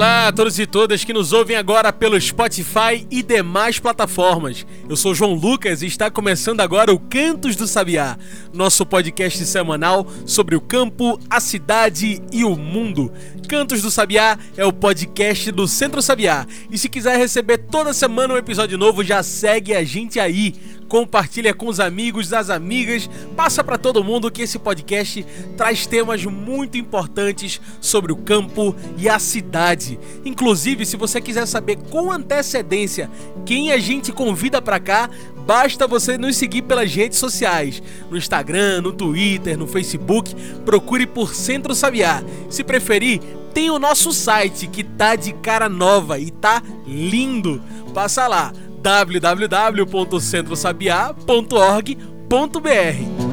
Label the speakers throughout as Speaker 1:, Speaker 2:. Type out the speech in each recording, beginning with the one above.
Speaker 1: Olá a todos e todas que nos ouvem agora pelo Spotify e demais plataformas. Eu sou João Lucas e está começando agora o Cantos do Sabiá, nosso podcast semanal sobre o campo, a cidade e o mundo. Cantos do Sabiá é o podcast do Centro Sabiá. E se quiser receber toda semana um episódio novo, já segue a gente aí compartilha com os amigos, das amigas, passa para todo mundo que esse podcast traz temas muito importantes sobre o campo e a cidade. Inclusive, se você quiser saber com antecedência quem a gente convida para cá, basta você nos seguir pelas redes sociais, no Instagram, no Twitter, no Facebook, procure por Centro Sabiá. Se preferir, tem o nosso site que tá de cara nova e tá lindo. Passa lá www.centrosabiá.org.br.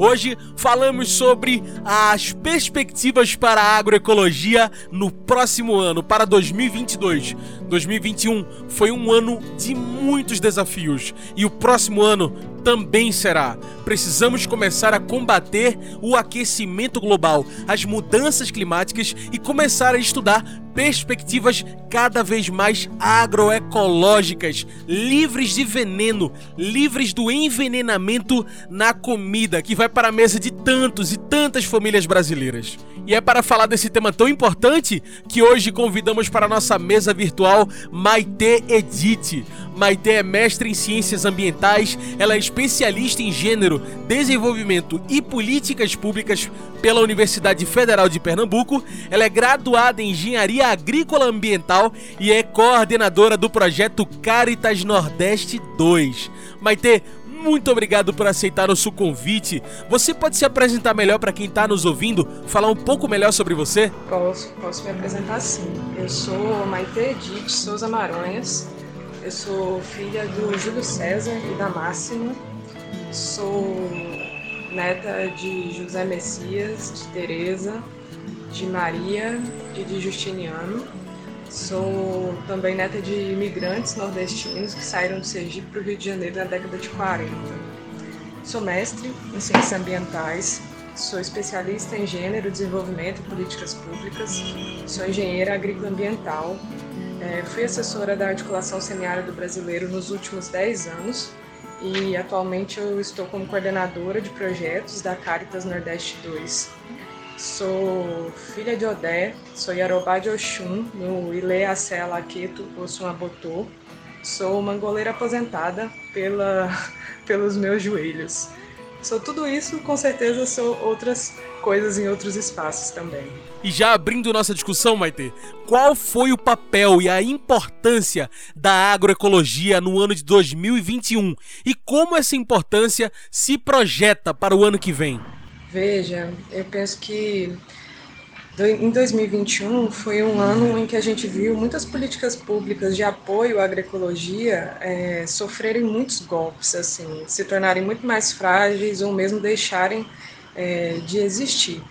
Speaker 1: Hoje falamos sobre as perspectivas para a agroecologia no próximo ano, para 2022. 2021 foi um ano de muitos desafios e o próximo ano também será. Precisamos começar a combater o aquecimento global, as mudanças climáticas e começar a estudar perspectivas cada vez mais agroecológicas, livres de veneno, livres do envenenamento na comida que vai para a mesa de tantos e tantas famílias brasileiras. E é para falar desse tema tão importante que hoje convidamos para a nossa mesa virtual Maite Edith. Maite é mestre em ciências ambientais, ela é especialista em gênero, desenvolvimento e políticas públicas pela Universidade Federal de Pernambuco. Ela é graduada em engenharia agrícola ambiental e é coordenadora do projeto Caritas Nordeste 2. Maite, muito obrigado por aceitar nosso convite. Você pode se apresentar melhor para quem está nos ouvindo, falar um pouco melhor sobre você?
Speaker 2: Posso, posso me apresentar sim. Eu sou Maite Edith Souza Maranhas, eu sou filha do Júlio César e da Máxima. Sou neta de José Messias, de Teresa, de Maria e de Justiniano. Sou também neta de imigrantes nordestinos que saíram do Sergipe para o Rio de Janeiro na década de 40. Sou mestre em ciências ambientais, sou especialista em gênero, desenvolvimento e políticas públicas, sou engenheira agrícola ambiental é, fui assessora da articulação semiárido brasileiro nos últimos 10 anos e atualmente eu estou como coordenadora de projetos da Caritas Nordeste 2. Sou filha de Odé, sou Yarobá de Oxum, no Ile Acé Alaqueto Ossum Abotô. Sou uma goleira aposentada pela, pelos meus joelhos. Sou tudo isso, com certeza sou outras coisas em outros espaços também.
Speaker 1: E já abrindo nossa discussão, Maite, qual foi o papel e a importância da agroecologia no ano de 2021 e como essa importância se projeta para o ano que vem?
Speaker 2: Veja, eu penso que em 2021 foi um ano em que a gente viu muitas políticas públicas de apoio à agroecologia é, sofrerem muitos golpes, assim, se tornarem muito mais frágeis ou mesmo deixarem é, de existir.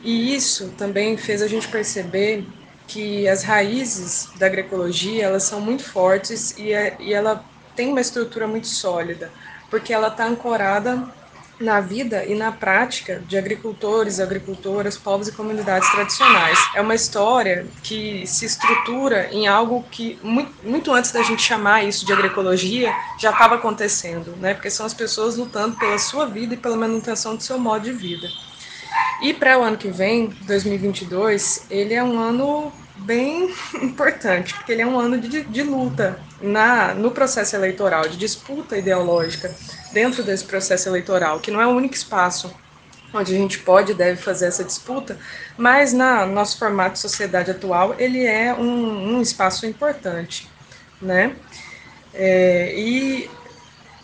Speaker 2: E isso também fez a gente perceber que as raízes da agroecologia elas são muito fortes e, é, e ela tem uma estrutura muito sólida, porque ela está ancorada na vida e na prática de agricultores, agricultoras, povos e comunidades tradicionais. É uma história que se estrutura em algo que, muito, muito antes da gente chamar isso de agroecologia, já estava acontecendo, né? porque são as pessoas lutando pela sua vida e pela manutenção do seu modo de vida. E para o ano que vem, 2022, ele é um ano bem importante, porque ele é um ano de, de luta na, no processo eleitoral, de disputa ideológica dentro desse processo eleitoral, que não é o único espaço onde a gente pode e deve fazer essa disputa, mas na nosso formato de sociedade atual ele é um, um espaço importante, né? É, e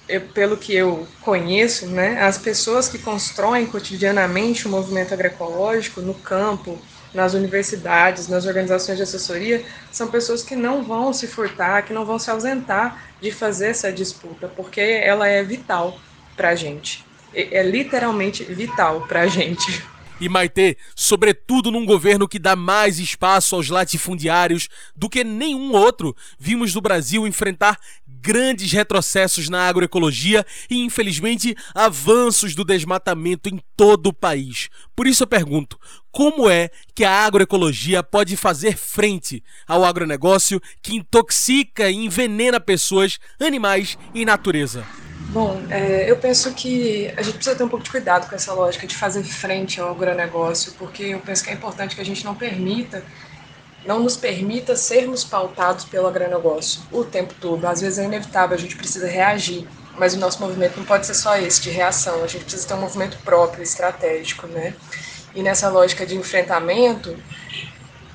Speaker 2: eu, pelo que eu conheço, né, as pessoas que constroem cotidianamente o movimento agroecológico no campo, nas universidades, nas organizações de assessoria, são pessoas que não vão se furtar, que não vão se ausentar de fazer essa disputa, porque ela é vital para a gente. É literalmente vital para a gente.
Speaker 1: E Maitê, sobretudo num governo que dá mais espaço aos latifundiários do que nenhum outro, vimos do Brasil enfrentar grandes retrocessos na agroecologia e, infelizmente, avanços do desmatamento em todo o país. Por isso eu pergunto: como é que a agroecologia pode fazer frente ao agronegócio que intoxica e envenena pessoas, animais e natureza?
Speaker 2: Bom, é, eu penso que a gente precisa ter um pouco de cuidado com essa lógica de fazer frente ao agronegócio, porque eu penso que é importante que a gente não permita não nos permita sermos pautados pelo agronegócio o tempo todo. Às vezes é inevitável, a gente precisa reagir, mas o nosso movimento não pode ser só esse, de reação, a gente precisa ter um movimento próprio, estratégico, né? E nessa lógica de enfrentamento,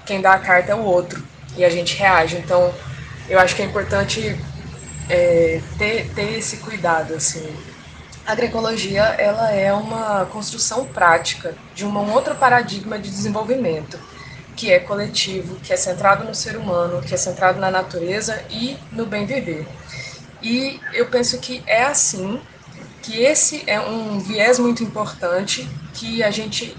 Speaker 2: quem dá a carta é o outro, e a gente reage. Então, eu acho que é importante é, ter, ter esse cuidado, assim. A agroecologia, ela é uma construção prática de um outro paradigma de desenvolvimento que é coletivo, que é centrado no ser humano, que é centrado na natureza e no bem viver. E eu penso que é assim, que esse é um viés muito importante que a gente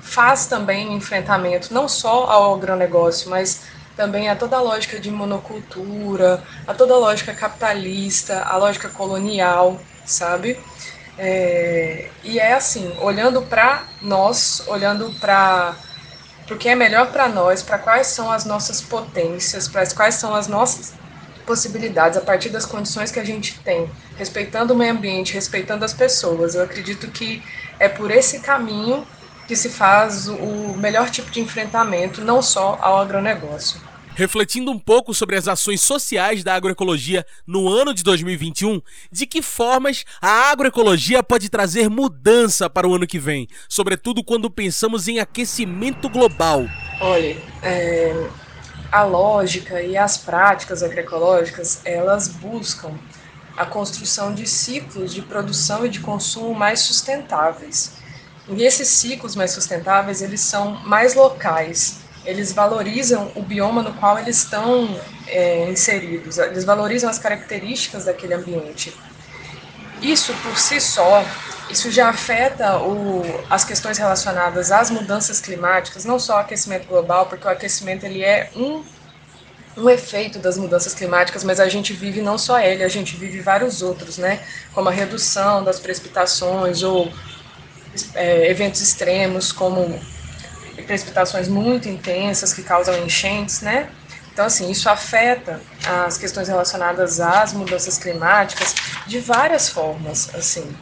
Speaker 2: faz também enfrentamento, não só ao agronegócio, mas também a toda a lógica de monocultura, a toda a lógica capitalista, a lógica colonial, sabe? É, e é assim, olhando para nós, olhando para porque é melhor para nós, para quais são as nossas potências, para quais são as nossas possibilidades a partir das condições que a gente tem, respeitando o meio ambiente, respeitando as pessoas. Eu acredito que é por esse caminho que se faz o melhor tipo de enfrentamento, não só ao agronegócio.
Speaker 1: Refletindo um pouco sobre as ações sociais da agroecologia no ano de 2021, de que formas a agroecologia pode trazer mudança para o ano que vem, sobretudo quando pensamos em aquecimento global?
Speaker 2: Olha, é, a lógica e as práticas agroecológicas elas buscam a construção de ciclos de produção e de consumo mais sustentáveis. E esses ciclos mais sustentáveis eles são mais locais, eles valorizam o bioma no qual eles estão é, inseridos, eles valorizam as características daquele ambiente. Isso por si só, isso já afeta o, as questões relacionadas às mudanças climáticas, não só o aquecimento global, porque o aquecimento ele é um, um efeito das mudanças climáticas, mas a gente vive não só ele, a gente vive vários outros, né? Como a redução das precipitações ou é, eventos extremos, como precipitações muito intensas que causam enchentes, né? Então, assim, isso afeta as questões relacionadas às mudanças climáticas de várias formas, assim.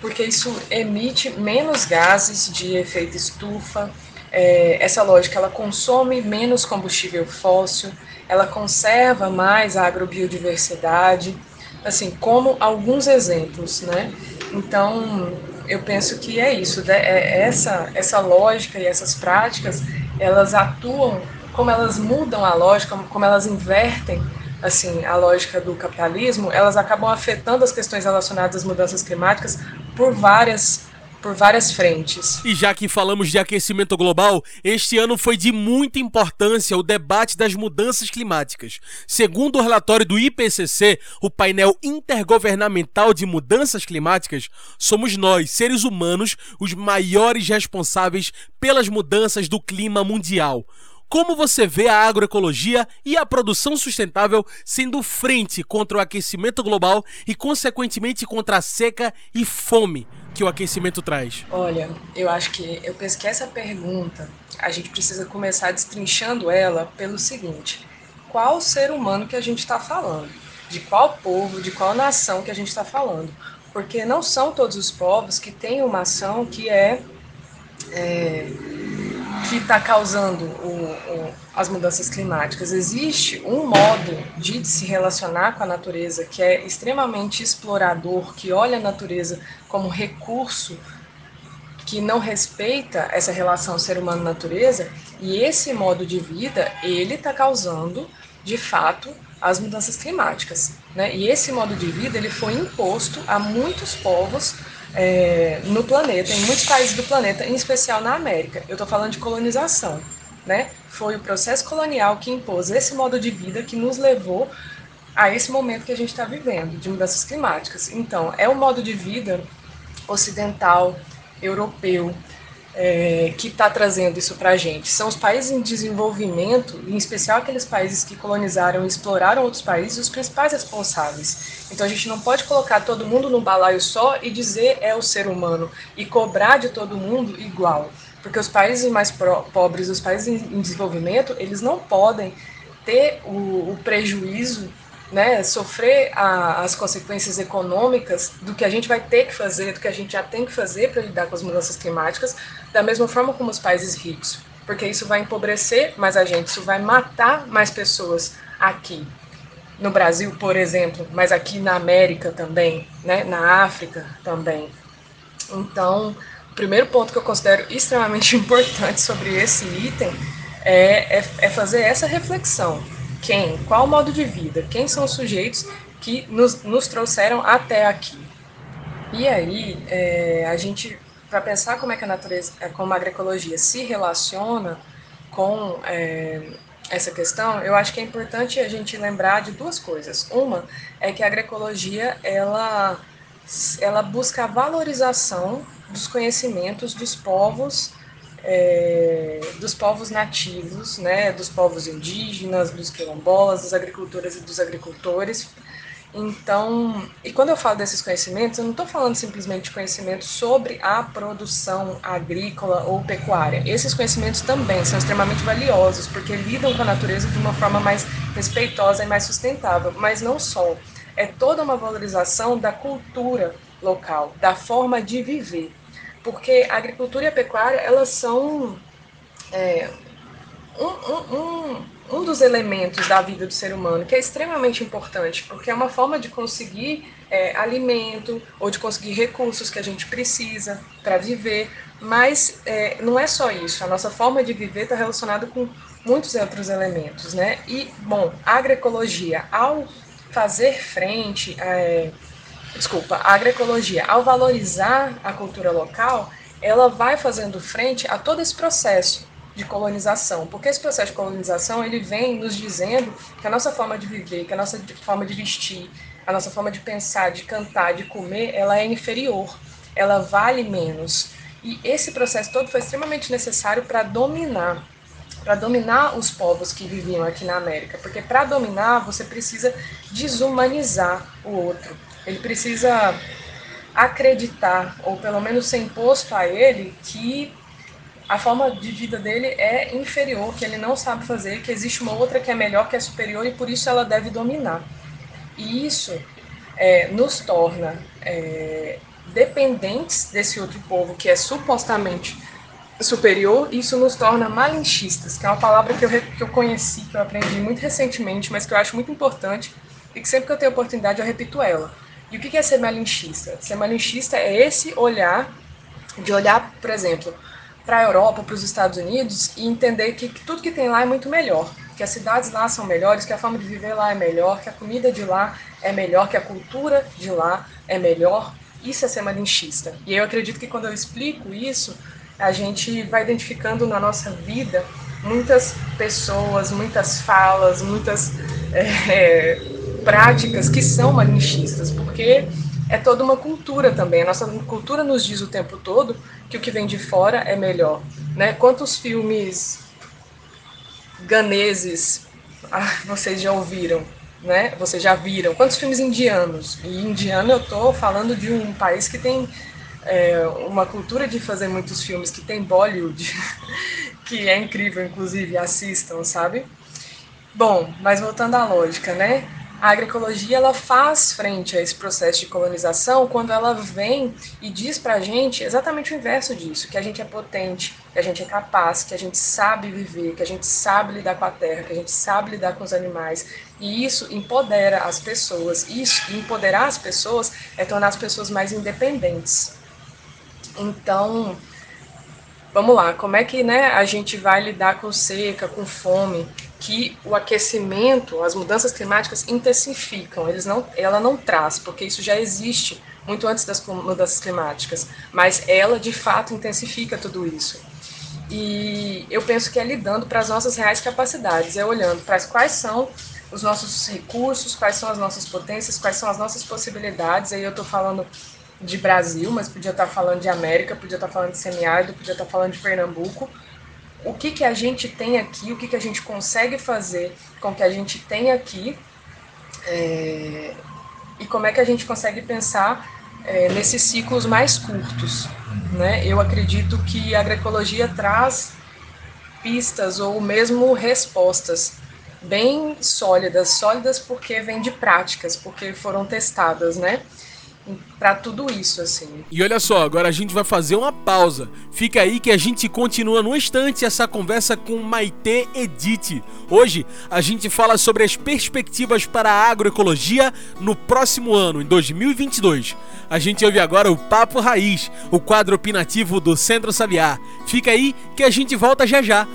Speaker 2: Porque isso emite menos gases de efeito estufa, é, essa lógica, ela consome menos combustível fóssil, ela conserva mais a agrobiodiversidade, assim, como alguns exemplos, né? Então, eu penso que é isso, né? é essa, essa lógica e essas práticas, elas atuam, como elas mudam a lógica, como elas invertem assim a lógica do capitalismo, elas acabam afetando as questões relacionadas às mudanças climáticas por várias por várias frentes.
Speaker 1: E já que falamos de aquecimento global, este ano foi de muita importância o debate das mudanças climáticas. Segundo o relatório do IPCC, o painel intergovernamental de mudanças climáticas, somos nós, seres humanos, os maiores responsáveis pelas mudanças do clima mundial. Como você vê a agroecologia e a produção sustentável sendo frente contra o aquecimento global e, consequentemente, contra a seca e fome? que o aquecimento traz?
Speaker 2: Olha, eu acho que eu penso que essa pergunta a gente precisa começar destrinchando ela pelo seguinte: qual ser humano que a gente está falando? De qual povo, de qual nação que a gente está falando? Porque não são todos os povos que têm uma ação que é, é que está causando o, o, as mudanças climáticas. Existe um modo de se relacionar com a natureza que é extremamente explorador, que olha a natureza como recurso que não respeita essa relação ser humano-natureza, e esse modo de vida, ele está causando, de fato, as mudanças climáticas. Né? E esse modo de vida ele foi imposto a muitos povos é, no planeta, em muitos países do planeta, em especial na América. Eu estou falando de colonização. Né? Foi o processo colonial que impôs esse modo de vida que nos levou a esse momento que a gente está vivendo, de mudanças climáticas. Então, é o modo de vida ocidental, europeu é, que está trazendo isso para a gente. São os países em desenvolvimento, em especial aqueles países que colonizaram e exploraram outros países, os principais responsáveis. Então a gente não pode colocar todo mundo num balaio só e dizer é o ser humano e cobrar de todo mundo igual. Porque os países mais pobres, os países em desenvolvimento, eles não podem ter o, o prejuízo né, sofrer a, as consequências econômicas do que a gente vai ter que fazer, do que a gente já tem que fazer para lidar com as mudanças climáticas, da mesma forma como os países ricos, porque isso vai empobrecer mais a gente, isso vai matar mais pessoas aqui. No Brasil, por exemplo, mas aqui na América também, né, na África também. Então, o primeiro ponto que eu considero extremamente importante sobre esse item é, é, é fazer essa reflexão quem? Qual modo de vida? Quem são os sujeitos que nos, nos trouxeram até aqui? E aí, é, a gente, para pensar como é que a natureza, é, como a agroecologia se relaciona com é, essa questão, eu acho que é importante a gente lembrar de duas coisas. Uma é que a agroecologia ela, ela busca a valorização dos conhecimentos dos povos é, dos povos nativos, né, dos povos indígenas, dos quilombolas, dos agricultoras e dos agricultores. Então, e quando eu falo desses conhecimentos, eu não estou falando simplesmente de conhecimentos sobre a produção agrícola ou pecuária. Esses conhecimentos também são extremamente valiosos, porque lidam com a natureza de uma forma mais respeitosa e mais sustentável. Mas não só, é toda uma valorização da cultura local, da forma de viver porque a agricultura e a pecuária elas são é, um, um, um, dos elementos da vida do ser humano que é extremamente importante, porque é uma forma de conseguir é, alimento ou de conseguir recursos que a gente precisa para viver, mas é, não é só isso, a nossa forma de viver está relacionada com muitos outros elementos, né? E, bom, a agroecologia, ao fazer frente é, desculpa, a agroecologia, ao valorizar a cultura local, ela vai fazendo frente a todo esse processo de colonização, porque esse processo de colonização ele vem nos dizendo que a nossa forma de viver, que a nossa forma de vestir, a nossa forma de pensar, de cantar, de comer, ela é inferior, ela vale menos. E esse processo todo foi extremamente necessário para dominar, para dominar os povos que viviam aqui na América, porque para dominar você precisa desumanizar o outro ele precisa acreditar, ou pelo menos ser imposto a ele, que a forma de vida dele é inferior, que ele não sabe fazer, que existe uma outra que é melhor, que é superior e por isso ela deve dominar. E isso é, nos torna é, dependentes desse outro povo que é supostamente superior, isso nos torna malinchistas, que é uma palavra que eu, que eu conheci, que eu aprendi muito recentemente, mas que eu acho muito importante e que sempre que eu tenho oportunidade eu repito ela e o que é ser malinchista? Ser malinchista é esse olhar, de olhar, por exemplo, para a Europa, para os Estados Unidos e entender que, tudo que tem lá é muito melhor, que as cidades lá são melhores, que a forma de viver lá é melhor, que a comida de lá é melhor, que a cultura de lá é melhor. Isso é ser malinchista. E eu acredito que quando eu explico isso, a gente vai identificando na nossa vida muitas pessoas, muitas falas, muitas é, práticas que são malinchistas, porque é toda uma cultura também. A nossa cultura nos diz o tempo todo que o que vem de fora é melhor. Né? Quantos filmes ganeses ah, vocês já ouviram? Né? Vocês já viram? Quantos filmes indianos? E indiano eu estou falando de um país que tem é, uma cultura de fazer muitos filmes, que tem Bollywood, que é incrível, inclusive, assistam, sabe? Bom, mas voltando à lógica, né? A agroecologia ela faz frente a esse processo de colonização quando ela vem e diz para a gente exatamente o inverso disso, que a gente é potente, que a gente é capaz, que a gente sabe viver, que a gente sabe lidar com a terra, que a gente sabe lidar com os animais. E isso empodera as pessoas. Isso, empoderar as pessoas é tornar as pessoas mais independentes. Então, vamos lá, como é que né, a gente vai lidar com seca, com fome? Que o aquecimento, as mudanças climáticas intensificam, eles não, ela não traz, porque isso já existe muito antes das mudanças climáticas, mas ela de fato intensifica tudo isso. E eu penso que é lidando para as nossas reais capacidades, é olhando para quais são os nossos recursos, quais são as nossas potências, quais são as nossas possibilidades. Aí eu estou falando de Brasil, mas podia estar falando de América, podia estar falando de semiárido, podia estar falando de Pernambuco. O que, que a gente tem aqui, o que, que a gente consegue fazer com o que a gente tem aqui é, e como é que a gente consegue pensar é, nesses ciclos mais curtos. Né? Eu acredito que a agroecologia traz pistas ou mesmo respostas bem sólidas, sólidas porque vêm de práticas, porque foram testadas, né? Para tudo isso, assim.
Speaker 1: E olha só, agora a gente vai fazer uma pausa. Fica aí que a gente continua no instante essa conversa com Maite Edith. Hoje a gente fala sobre as perspectivas para a agroecologia no próximo ano, em 2022. A gente ouve agora o Papo Raiz, o quadro opinativo do Centro Sabiá. Fica aí que a gente volta já já.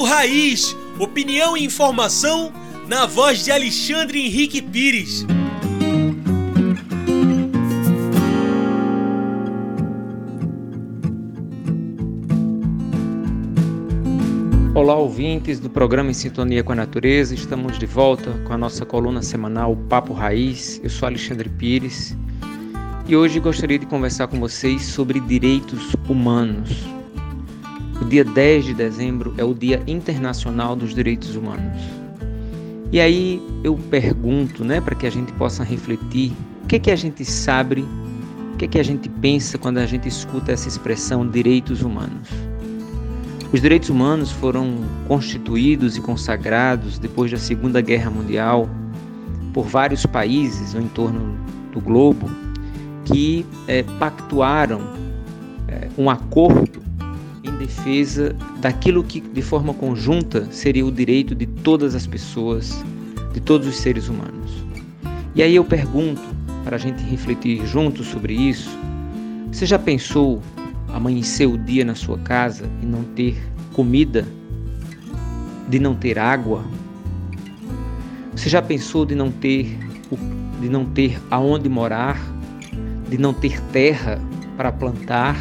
Speaker 1: Raiz, opinião e informação na voz de Alexandre Henrique Pires.
Speaker 3: Olá, ouvintes do programa Em Sintonia com a Natureza. Estamos de volta com a nossa coluna semanal Papo Raiz. Eu sou Alexandre Pires e hoje gostaria de conversar com vocês sobre direitos humanos. O dia 10 de dezembro é o Dia Internacional dos Direitos Humanos. E aí eu pergunto, né, para que a gente possa refletir, o que é que a gente sabe, o que é que a gente pensa quando a gente escuta essa expressão direitos humanos? Os direitos humanos foram constituídos e consagrados depois da Segunda Guerra Mundial por vários países no entorno do globo que é, pactuaram é, um acordo em defesa daquilo que, de forma conjunta, seria o direito de todas as pessoas, de todos os seres humanos. E aí eu pergunto, para a gente refletir juntos sobre isso, você já pensou amanhecer o dia na sua casa e não ter comida, de não ter água? Você já pensou de não ter de não ter aonde morar, de não ter terra para plantar?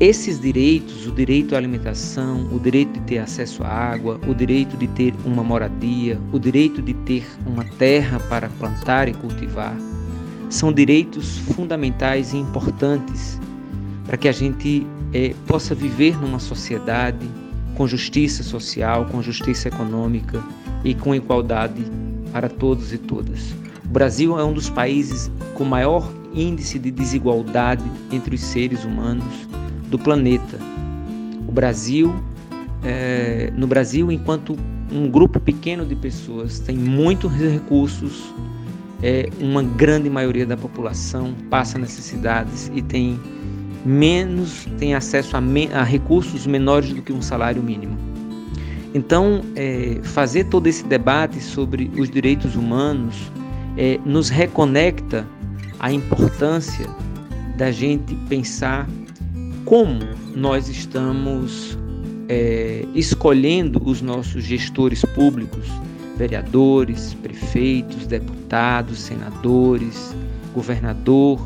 Speaker 3: Esses direitos, o direito à alimentação, o direito de ter acesso à água, o direito de ter uma moradia, o direito de ter uma terra para plantar e cultivar, são direitos fundamentais e importantes para que a gente é, possa viver numa sociedade com justiça social, com justiça econômica e com igualdade para todos e todas. O Brasil é um dos países com maior índice de desigualdade entre os seres humanos do planeta. O Brasil, é, no Brasil, enquanto um grupo pequeno de pessoas tem muitos recursos, é, uma grande maioria da população passa necessidades e tem menos, tem acesso a, me, a recursos menores do que um salário mínimo. Então, é, fazer todo esse debate sobre os direitos humanos é, nos reconecta à importância da gente pensar como nós estamos é, escolhendo os nossos gestores públicos, vereadores, prefeitos, deputados, senadores, governador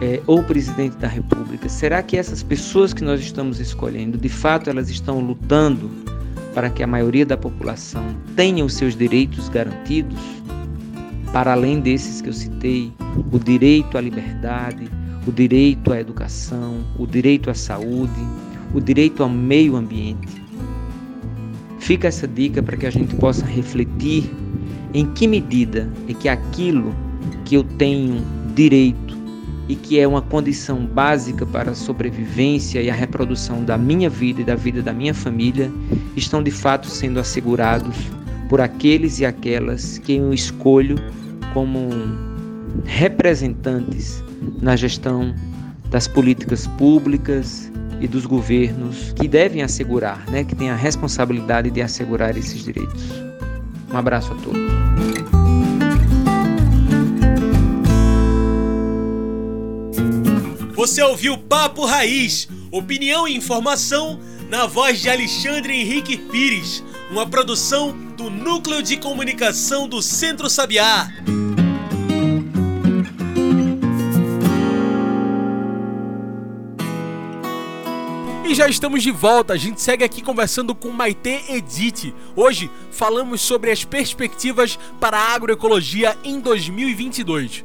Speaker 3: é, ou presidente da República. Será que essas pessoas que nós estamos escolhendo, de fato, elas estão lutando para que a maioria da população tenha os seus direitos garantidos? Para além desses que eu citei, o direito à liberdade, o direito à educação, o direito à saúde, o direito ao meio ambiente. Fica essa dica para que a gente possa refletir em que medida é que aquilo que eu tenho direito e que é uma condição básica para a sobrevivência e a reprodução da minha vida e da vida da minha família estão de fato sendo assegurados por aqueles e aquelas que eu escolho como representantes na gestão das políticas públicas e dos governos que devem assegurar, né, que têm a responsabilidade de assegurar esses direitos. Um abraço a todos.
Speaker 1: Você ouviu Papo Raiz, opinião e informação na voz de Alexandre Henrique Pires, uma produção do Núcleo de Comunicação do Centro Sabiá. Já estamos de volta. A gente segue aqui conversando com Maite Edith. Hoje falamos sobre as perspectivas para a agroecologia em 2022.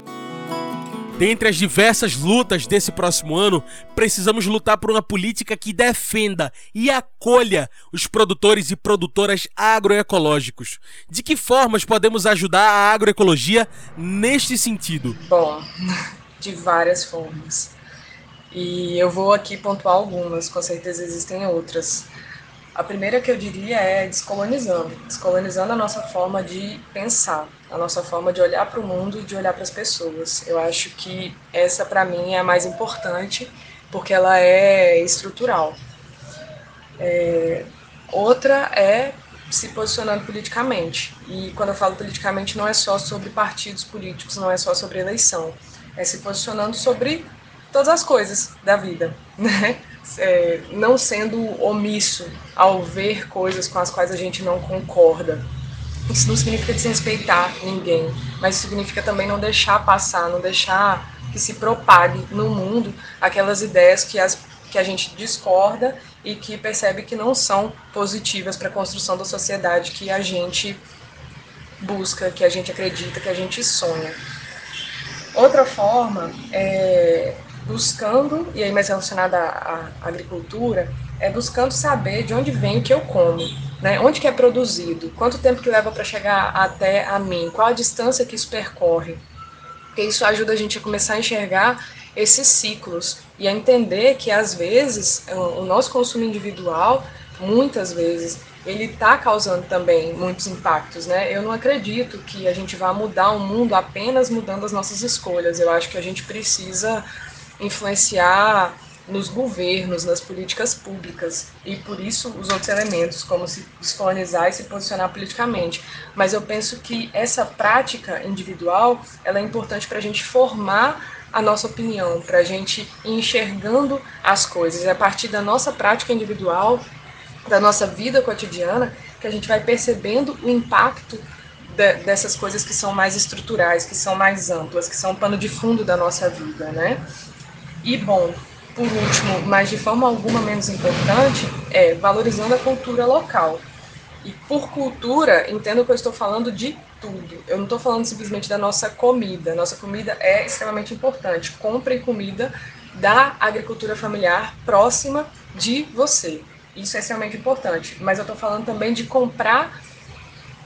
Speaker 1: Dentre as diversas lutas desse próximo ano, precisamos lutar por uma política que defenda e acolha os produtores e produtoras agroecológicos. De que formas podemos ajudar a agroecologia neste sentido?
Speaker 2: Bom, de várias formas. E eu vou aqui pontuar algumas, com certeza existem outras. A primeira que eu diria é descolonizando, descolonizando a nossa forma de pensar, a nossa forma de olhar para o mundo e de olhar para as pessoas. Eu acho que essa para mim é a mais importante porque ela é estrutural. É, outra é se posicionando politicamente. E quando eu falo politicamente não é só sobre partidos políticos, não é só sobre eleição, é se posicionando sobre todas as coisas da vida, né? é, não sendo omisso ao ver coisas com as quais a gente não concorda. Isso não significa desrespeitar ninguém, mas significa também não deixar passar, não deixar que se propague no mundo aquelas ideias que, as, que a gente discorda e que percebe que não são positivas para a construção da sociedade que a gente busca, que a gente acredita, que a gente sonha. Outra forma é buscando, e aí mais relacionada à, agricultura, é buscando saber de onde vem o que eu como, né? Onde que é produzido, quanto tempo que leva para chegar até a mim, qual a distância que isso percorre. Porque isso ajuda a gente a começar a enxergar esses ciclos e a entender que às vezes o nosso consumo individual, muitas vezes, ele está causando também muitos impactos, né? Eu não acredito que a gente vá mudar o mundo apenas mudando as nossas escolhas. Eu acho que a gente precisa influenciar nos governos, nas políticas públicas, e por isso os outros elementos, como se descolonizar e se posicionar politicamente. Mas eu penso que essa prática individual ela é importante para a gente formar a nossa opinião, para a gente ir enxergando as coisas. É a partir da nossa prática individual, da nossa vida cotidiana, que a gente vai percebendo o impacto de, dessas coisas que são mais estruturais, que são mais amplas, que são o pano de fundo da nossa vida, né? E, bom, por último, mas de forma alguma menos importante, é valorizando a cultura local. E por cultura, entendo que eu estou falando de tudo. Eu não estou falando simplesmente da nossa comida. Nossa comida é extremamente importante. Compre comida da agricultura familiar próxima de você. Isso é extremamente importante. Mas eu estou falando também de comprar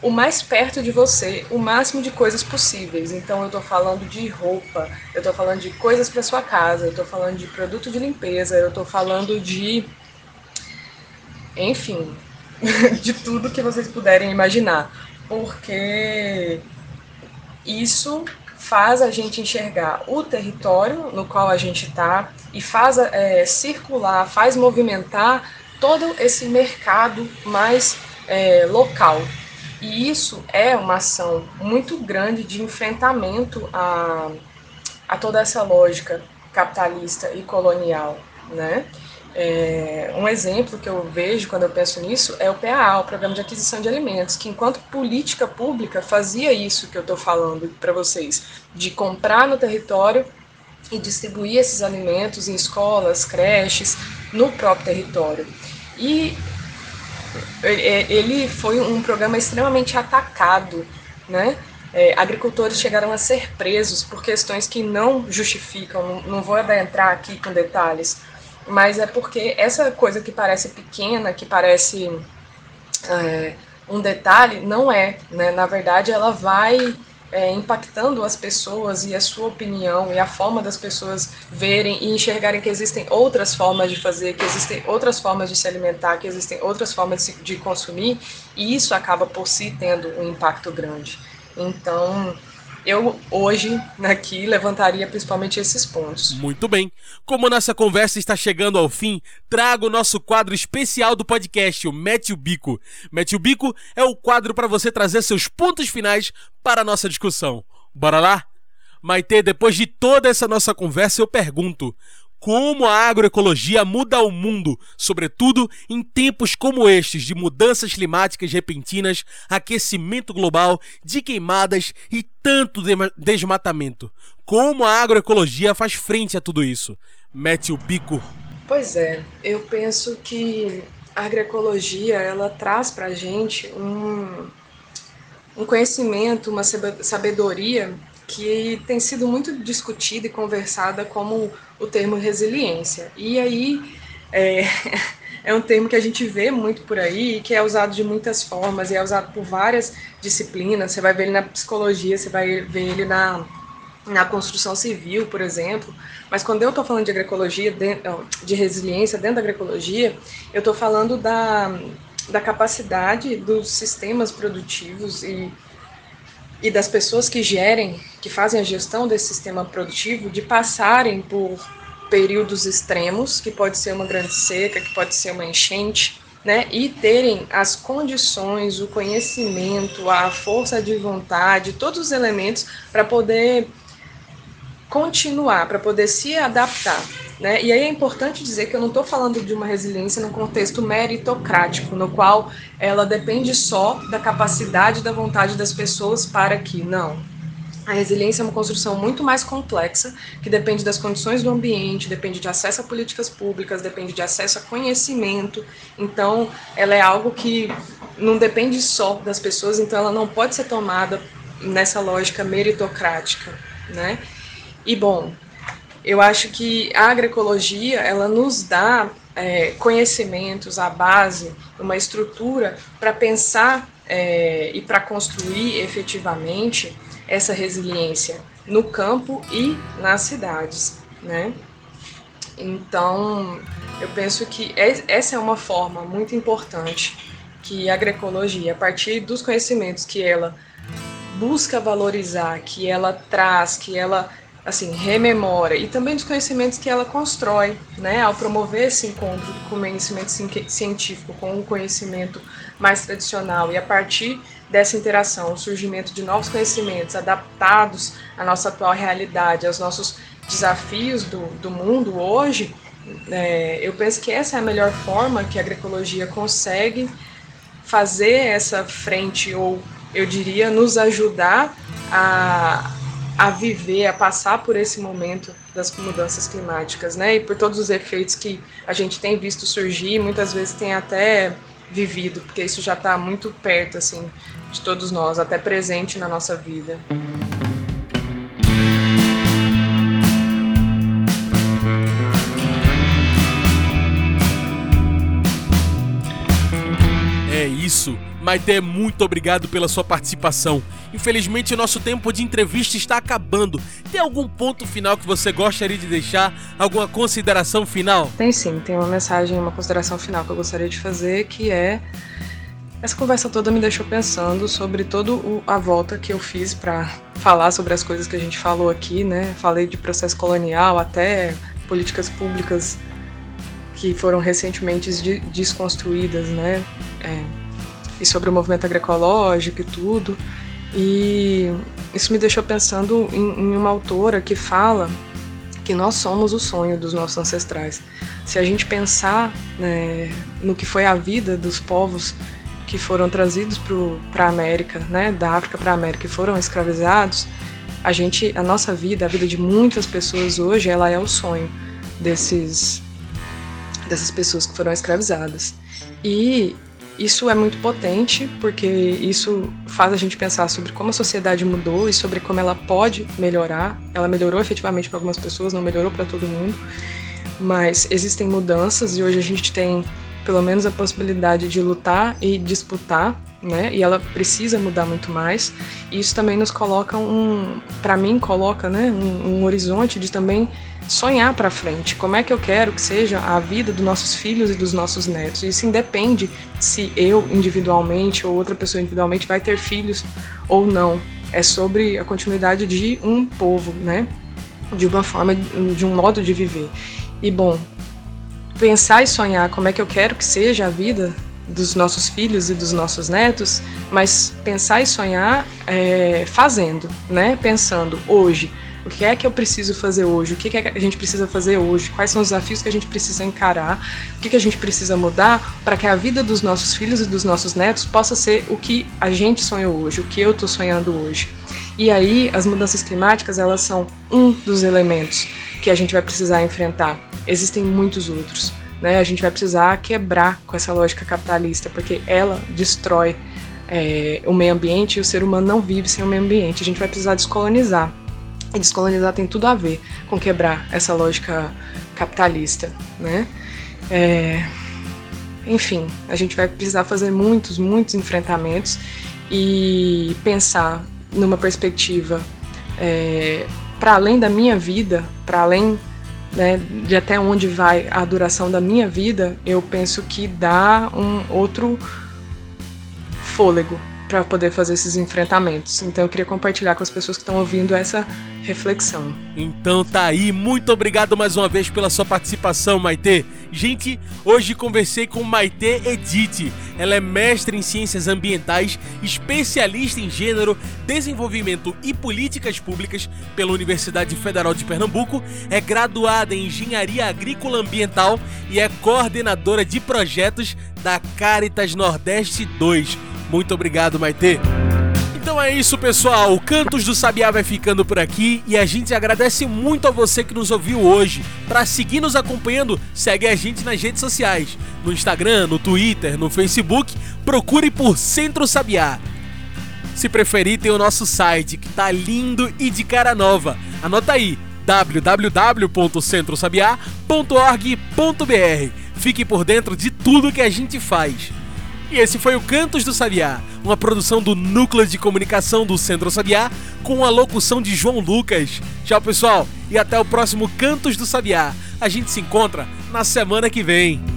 Speaker 2: o mais perto de você, o máximo de coisas possíveis. Então eu estou falando de roupa, eu estou falando de coisas para sua casa, eu estou falando de produto de limpeza, eu estou falando de enfim, de tudo que vocês puderem imaginar, porque isso faz a gente enxergar o território no qual a gente está e faz é, circular, faz movimentar todo esse mercado mais é, local, e isso é uma ação muito grande de enfrentamento a, a toda essa lógica capitalista e colonial, né? É, um exemplo que eu vejo quando eu penso nisso é o PAA, o Programa de Aquisição de Alimentos, que enquanto política pública fazia isso que eu estou falando para vocês, de comprar no território e distribuir esses alimentos em escolas, creches, no próprio território. E ele foi um programa extremamente atacado, né? É, agricultores chegaram a ser presos por questões que não justificam, não, não vou entrar aqui com detalhes, mas é porque essa coisa que parece pequena, que parece é, um detalhe, não é, né? Na verdade, ela vai é, impactando as pessoas e a sua opinião e a forma das pessoas verem e enxergarem que existem outras formas de fazer, que existem outras formas de se alimentar, que existem outras formas de, de consumir, e isso acaba por si tendo um impacto grande. Então, eu hoje aqui levantaria principalmente esses pontos.
Speaker 1: Muito bem. Como nossa conversa está chegando ao fim, trago o nosso quadro especial do podcast, o Mete o Bico. Mete o Bico é o quadro para você trazer seus pontos finais para a nossa discussão. Bora lá? Maite, depois de toda essa nossa conversa, eu pergunto: como a agroecologia muda o mundo, sobretudo em tempos como estes de mudanças climáticas repentinas, aquecimento global, de queimadas e tanto desmatamento. Como a agroecologia faz frente a tudo isso? Mete o bico.
Speaker 2: Pois é, eu penso que a agroecologia ela traz para a gente um, um conhecimento, uma sabedoria que tem sido muito discutida e conversada como o termo resiliência. E aí é, é um termo que a gente vê muito por aí, que é usado de muitas formas, e é usado por várias disciplinas. Você vai ver ele na psicologia, você vai ver ele na, na construção civil, por exemplo. Mas quando eu estou falando de agroecologia, de, de resiliência dentro da agroecologia, eu estou falando da, da capacidade dos sistemas produtivos e e das pessoas que gerem, que fazem a gestão desse sistema produtivo, de passarem por períodos extremos, que pode ser uma grande seca, que pode ser uma enchente, né, e terem as condições, o conhecimento, a força de vontade, todos os elementos para poder continuar, para poder se adaptar. Né? E aí é importante dizer que eu não estou falando de uma resiliência no contexto meritocrático, no qual ela depende só da capacidade da vontade das pessoas para que, não. A resiliência é uma construção muito mais complexa, que depende das condições do ambiente, depende de acesso a políticas públicas, depende de acesso a conhecimento. Então, ela é algo que não depende só das pessoas, então ela não pode ser tomada nessa lógica meritocrática, né? E bom, eu acho que a agroecologia ela nos dá é, conhecimentos, a base, uma estrutura para pensar é, e para construir efetivamente essa resiliência no campo e nas cidades, né? Então, eu penso que essa é uma forma muito importante que a agroecologia, a partir dos conhecimentos que ela busca valorizar, que ela traz, que ela assim, rememora e também dos conhecimentos que ela constrói, né, ao promover esse encontro com o conhecimento científico com o conhecimento mais tradicional e a partir dessa interação, o surgimento de novos conhecimentos adaptados à nossa atual realidade, aos nossos desafios do, do mundo hoje, é, eu penso que essa é a melhor forma que a agroecologia consegue fazer essa frente, ou eu diria, nos ajudar a, a viver, a passar por esse momento das mudanças climáticas, né? E por todos os efeitos que a gente tem visto surgir, muitas vezes tem até vivido, porque isso já está muito perto, assim, de todos nós, até presente na nossa vida.
Speaker 1: É isso. Maite, muito obrigado pela sua participação. Infelizmente, o nosso tempo de entrevista está acabando. Tem algum ponto final que você gostaria de deixar? Alguma consideração final?
Speaker 2: Tem sim, tem uma mensagem, uma consideração final que eu gostaria de fazer, que é essa conversa toda me deixou pensando sobre toda a volta que eu fiz para falar sobre as coisas que a gente falou aqui, né? Falei de processo colonial até políticas públicas que foram recentemente desconstruídas, né? É, e sobre o movimento agroecológico e tudo. E isso me deixou pensando em, em uma autora que fala que nós somos o sonho dos nossos ancestrais. Se a gente pensar né, no que foi a vida dos povos que foram trazidos para a América, né, da África para a América e foram escravizados, a gente, a nossa vida, a vida de muitas pessoas hoje, ela é o sonho desses dessas pessoas que foram escravizadas. E isso é muito potente, porque isso faz a gente pensar sobre como a sociedade mudou e sobre como ela pode melhorar. Ela melhorou efetivamente para algumas pessoas, não melhorou para todo mundo, mas existem mudanças e hoje a gente tem pelo menos a possibilidade de lutar e disputar, né? E ela precisa mudar muito mais. E isso também nos coloca um, para mim, coloca, né, um, um horizonte de também sonhar para frente. Como é que eu quero que seja a vida dos nossos filhos e dos nossos netos? Isso independe se eu individualmente ou outra pessoa individualmente vai ter filhos ou não. É sobre a continuidade de um povo, né? De uma forma, de um modo de viver. E bom, pensar e sonhar como é que eu quero que seja a vida dos nossos filhos e dos nossos netos, mas pensar e sonhar é, fazendo, né? Pensando hoje o que é que eu preciso fazer hoje? O que é que a gente precisa fazer hoje? Quais são os desafios que a gente precisa encarar? O que, que a gente precisa mudar para que a vida dos nossos filhos e dos nossos netos possa ser o que a gente sonhou hoje, o que eu estou sonhando hoje? E aí, as mudanças climáticas, elas são um dos elementos que a gente vai precisar enfrentar. Existem muitos outros. Né? A gente vai precisar quebrar com essa lógica capitalista, porque ela destrói é, o meio ambiente e o ser humano não vive sem o meio ambiente. A gente vai precisar descolonizar. E descolonizar tem tudo a ver com quebrar essa lógica capitalista, né? É, enfim, a gente vai precisar fazer muitos, muitos enfrentamentos e pensar numa perspectiva é, para além da minha vida, para além né, de até onde vai a duração da minha vida, eu penso que dá um outro fôlego para poder fazer esses enfrentamentos. Então eu queria compartilhar com as pessoas que estão ouvindo essa reflexão.
Speaker 1: Então tá aí, muito obrigado mais uma vez pela sua participação, Maite. Gente, hoje conversei com Maite Edith. Ela é mestre em ciências ambientais, especialista em gênero, desenvolvimento e políticas públicas pela Universidade Federal de Pernambuco, é graduada em engenharia agrícola ambiental e é coordenadora de projetos da Caritas Nordeste 2 muito obrigado, Maite. Então é isso, pessoal. O Cantos do Sabiá vai ficando por aqui e a gente agradece muito a você que nos ouviu hoje. Para seguir nos acompanhando, segue a gente nas redes sociais, no Instagram, no Twitter, no Facebook. Procure por Centro Sabiá. Se preferir, tem o nosso site que tá lindo e de cara nova. Anota aí www.centrosabiá.org.br. Fique por dentro de tudo que a gente faz. E esse foi o Cantos do Sabiá, uma produção do Núcleo de Comunicação do Centro Sabiá, com a locução de João Lucas. Tchau, pessoal, e até o próximo Cantos do Sabiá. A gente se encontra na semana que vem.